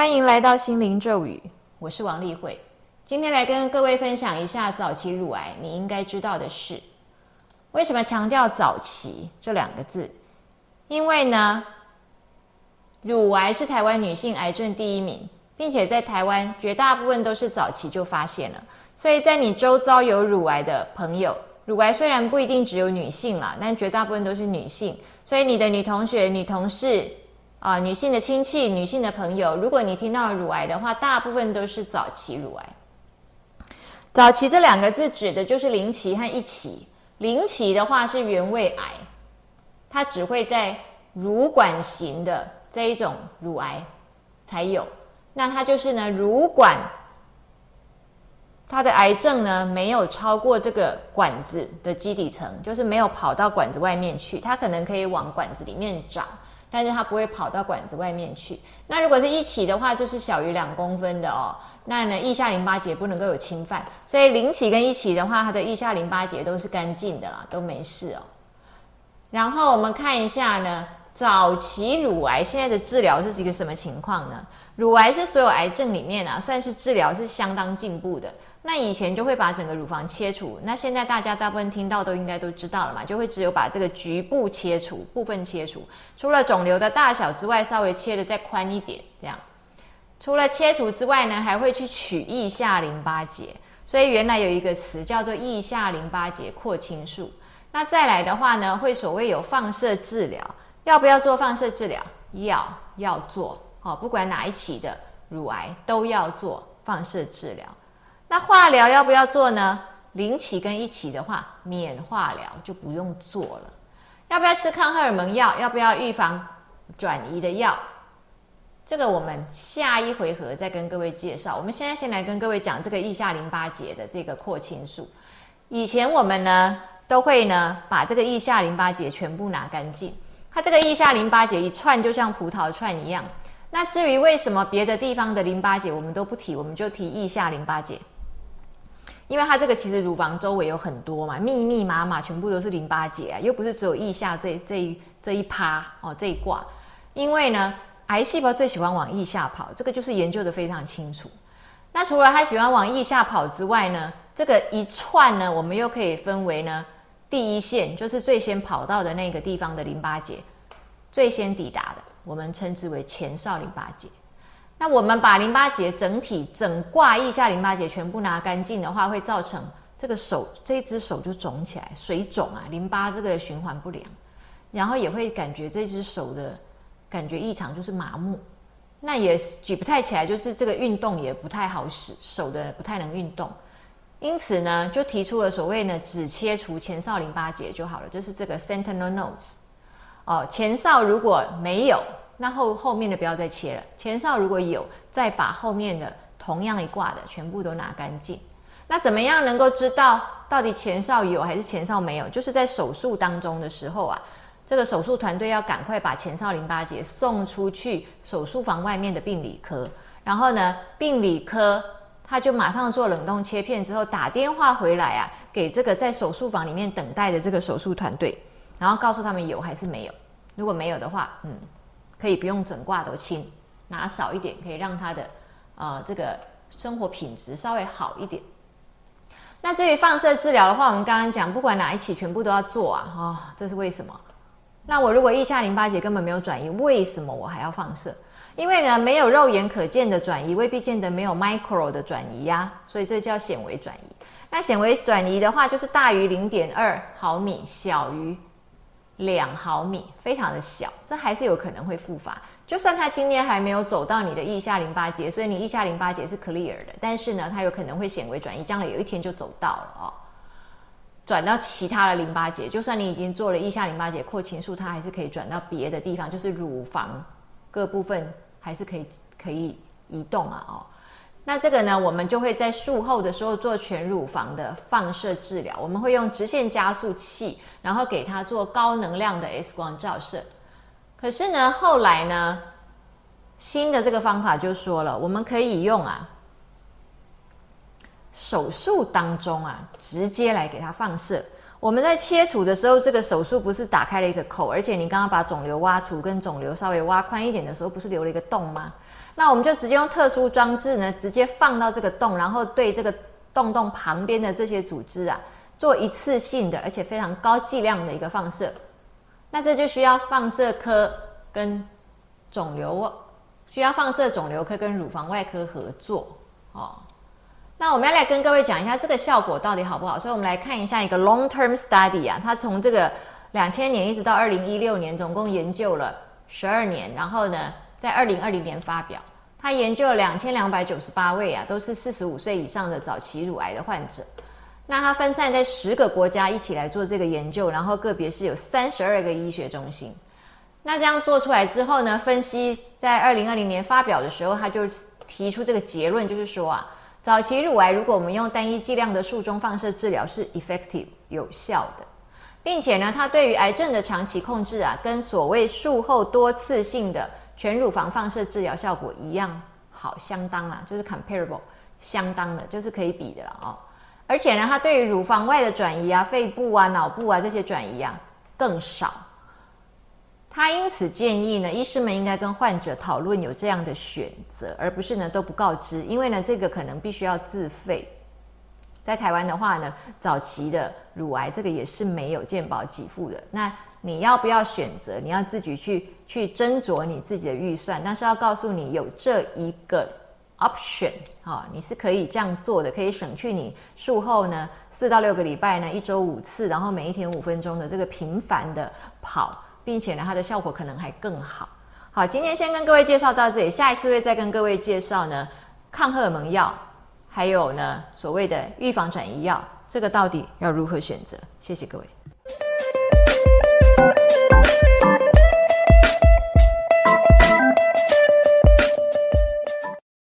欢迎来到心灵咒语，我是王丽慧。今天来跟各位分享一下早期乳癌你应该知道的事。为什么强调早期这两个字？因为呢，乳癌是台湾女性癌症第一名，并且在台湾绝大部分都是早期就发现了。所以在你周遭有乳癌的朋友，乳癌虽然不一定只有女性啦，但绝大部分都是女性。所以你的女同学、女同事。啊，女性的亲戚、女性的朋友，如果你听到乳癌的话，大部分都是早期乳癌。早期这两个字指的就是零期和一期。零期的话是原位癌，它只会在乳管型的这一种乳癌才有。那它就是呢，乳管它的癌症呢没有超过这个管子的基底层，就是没有跑到管子外面去，它可能可以往管子里面长。但是它不会跑到管子外面去。那如果是一起的话，就是小于两公分的哦。那呢，腋下淋巴结不能够有侵犯。所以零起跟一起的话，它的腋下淋巴结都是干净的啦，都没事哦。然后我们看一下呢，早期乳癌现在的治疗是一个什么情况呢？乳癌是所有癌症里面啊，算是治疗是相当进步的。那以前就会把整个乳房切除，那现在大家大部分听到都应该都知道了嘛，就会只有把这个局部切除，部分切除，除了肿瘤的大小之外，稍微切的再宽一点，这样。除了切除之外呢，还会去取腋下淋巴结，所以原来有一个词叫做腋下淋巴结扩清术。那再来的话呢，会所谓有放射治疗，要不要做放射治疗？要，要做，哦，不管哪一期的乳癌都要做放射治疗。那化疗要不要做呢？零期跟一期的话，免化疗就不用做了。要不要吃抗荷尔蒙药？要不要预防转移的药？这个我们下一回合再跟各位介绍。我们现在先来跟各位讲这个腋下淋巴结的这个扩清术。以前我们呢都会呢把这个腋下淋巴结全部拿干净。它这个腋下淋巴结一串就像葡萄串一样。那至于为什么别的地方的淋巴结我们都不提，我们就提腋下淋巴结。因为它这个其实乳房周围有很多嘛，密密麻麻，全部都是淋巴结啊，又不是只有腋下这这一这一趴哦，这一挂。因为呢，癌细胞最喜欢往腋下跑，这个就是研究的非常清楚。那除了它喜欢往腋下跑之外呢，这个一串呢，我们又可以分为呢，第一线就是最先跑到的那个地方的淋巴结，最先抵达的，我们称之为前哨淋巴结。那我们把淋巴结整体整挂腋下淋巴结全部拿干净的话，会造成这个手这一只手就肿起来，水肿啊，淋巴这个循环不良，然后也会感觉这只手的感觉异常，就是麻木，那也举不太起来，就是这个运动也不太好使，手的不太能运动，因此呢，就提出了所谓呢，只切除前哨淋巴结就好了，就是这个 sentinel nodes，哦，前哨如果没有。那后后面的不要再切了，前哨如果有，再把后面的同样一挂的全部都拿干净。那怎么样能够知道到底前哨有还是前哨没有？就是在手术当中的时候啊，这个手术团队要赶快把前哨淋巴结送出去手术房外面的病理科，然后呢，病理科他就马上做冷冻切片之后打电话回来啊，给这个在手术房里面等待的这个手术团队，然后告诉他们有还是没有。如果没有的话，嗯。可以不用整挂都清，拿少一点，可以让他的呃这个生活品质稍微好一点。那至于放射治疗的话，我们刚刚讲，不管哪一起，全部都要做啊，哈，这是为什么？那我如果腋下淋巴结根本没有转移，为什么我还要放射？因为呢，没有肉眼可见的转移，未必见得没有 micro 的转移呀，所以这叫显微转移。那显微转移的话，就是大于零点二毫米，小于。两毫米，非常的小，这还是有可能会复发。就算它今天还没有走到你的腋下淋巴结，所以你腋下淋巴结是 clear 的，但是呢，它有可能会显微转移，将来有一天就走到了哦，转到其他的淋巴结。就算你已经做了腋下淋巴结扩清术，它还是可以转到别的地方，就是乳房各部分还是可以可以移动啊哦。那这个呢，我们就会在术后的时候做全乳房的放射治疗。我们会用直线加速器，然后给他做高能量的 X 光照射。可是呢，后来呢，新的这个方法就说了，我们可以用啊，手术当中啊，直接来给他放射。我们在切除的时候，这个手术不是打开了一个口，而且你刚刚把肿瘤挖除跟肿瘤稍微挖宽一点的时候，不是留了一个洞吗？那我们就直接用特殊装置呢，直接放到这个洞，然后对这个洞洞旁边的这些组织啊，做一次性的而且非常高剂量的一个放射。那这就需要放射科跟肿瘤，需要放射肿瘤科跟乳房外科合作哦。那我们要来跟各位讲一下这个效果到底好不好，所以我们来看一下一个 long term study 啊，它从这个两千年一直到二零一六年，总共研究了十二年，然后呢，在二零二零年发表，他研究了两千两百九十八位啊，都是四十五岁以上的早期乳癌的患者，那它分散在十个国家一起来做这个研究，然后个别是有三十二个医学中心，那这样做出来之后呢，分析在二零二零年发表的时候，他就提出这个结论，就是说啊。早期乳癌，如果我们用单一剂量的术中放射治疗是 effective 有效的，并且呢，它对于癌症的长期控制啊，跟所谓术后多次性的全乳房放射治疗效果一样好，相当啊，就是 comparable 相当的，就是可以比的了哦。而且呢，它对于乳房外的转移啊、肺部啊、脑部啊这些转移啊更少。他因此建议呢，医师们应该跟患者讨论有这样的选择，而不是呢都不告知，因为呢这个可能必须要自费。在台湾的话呢，早期的乳癌这个也是没有健保给付的。那你要不要选择？你要自己去去斟酌你自己的预算，但是要告诉你有这一个 option 啊，你是可以这样做的，可以省去你术后呢四到六个礼拜呢一周五次，然后每一天五分钟的这个频繁的跑。并且呢，它的效果可能还更好。好，今天先跟各位介绍到这里，下一次会再跟各位介绍呢，抗荷尔蒙药，还有呢所谓的预防转移药，这个到底要如何选择？谢谢各位。